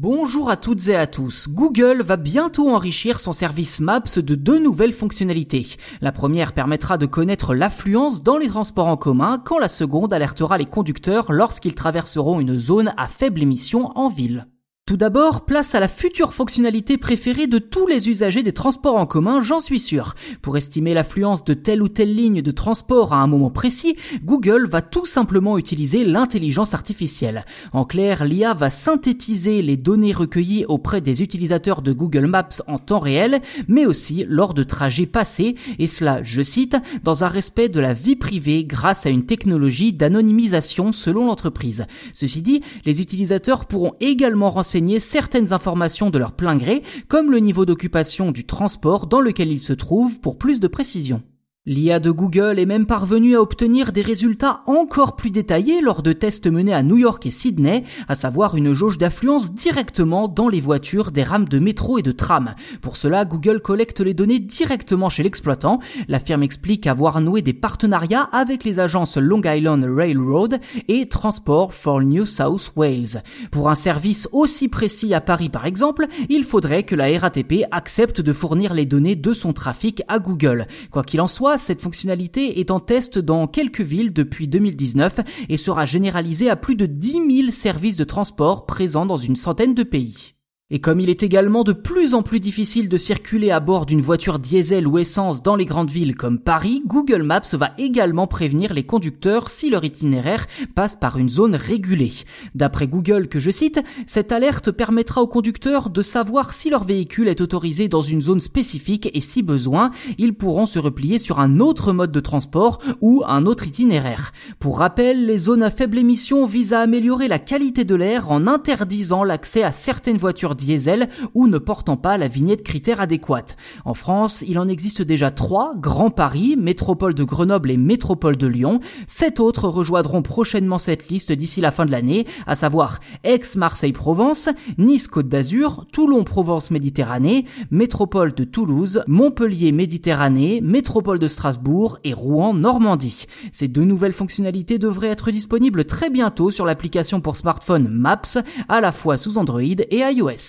Bonjour à toutes et à tous. Google va bientôt enrichir son service Maps de deux nouvelles fonctionnalités. La première permettra de connaître l'affluence dans les transports en commun quand la seconde alertera les conducteurs lorsqu'ils traverseront une zone à faible émission en ville. Tout d'abord, place à la future fonctionnalité préférée de tous les usagers des transports en commun, j'en suis sûr. Pour estimer l'affluence de telle ou telle ligne de transport à un moment précis, Google va tout simplement utiliser l'intelligence artificielle. En clair, l'IA va synthétiser les données recueillies auprès des utilisateurs de Google Maps en temps réel, mais aussi lors de trajets passés, et cela, je cite, dans un respect de la vie privée grâce à une technologie d'anonymisation selon l'entreprise. Ceci dit, les utilisateurs pourront également renseigner certaines informations de leur plein gré, comme le niveau d'occupation du transport dans lequel ils se trouvent pour plus de précision. L'IA de Google est même parvenue à obtenir des résultats encore plus détaillés lors de tests menés à New York et Sydney, à savoir une jauge d'affluence directement dans les voitures des rames de métro et de tram. Pour cela, Google collecte les données directement chez l'exploitant. La firme explique avoir noué des partenariats avec les agences Long Island Railroad et Transport for New South Wales. Pour un service aussi précis à Paris par exemple, il faudrait que la RATP accepte de fournir les données de son trafic à Google. Quoi qu'il en soit, cette fonctionnalité est en test dans quelques villes depuis 2019 et sera généralisée à plus de 10 000 services de transport présents dans une centaine de pays. Et comme il est également de plus en plus difficile de circuler à bord d'une voiture diesel ou essence dans les grandes villes comme Paris, Google Maps va également prévenir les conducteurs si leur itinéraire passe par une zone régulée. D'après Google que je cite, cette alerte permettra aux conducteurs de savoir si leur véhicule est autorisé dans une zone spécifique et si besoin, ils pourront se replier sur un autre mode de transport ou un autre itinéraire. Pour rappel, les zones à faible émission visent à améliorer la qualité de l'air en interdisant l'accès à certaines voitures diesel ou ne portant pas la vignette critère adéquate. En France, il en existe déjà trois, Grand Paris, Métropole de Grenoble et Métropole de Lyon. Sept autres rejoindront prochainement cette liste d'ici la fin de l'année, à savoir Aix-Marseille-Provence, Nice-Côte d'Azur, Toulon-Provence-Méditerranée, Métropole de Toulouse, Montpellier-Méditerranée, Métropole de Strasbourg et Rouen-Normandie. Ces deux nouvelles fonctionnalités devraient être disponibles très bientôt sur l'application pour smartphone Maps, à la fois sous Android et iOS.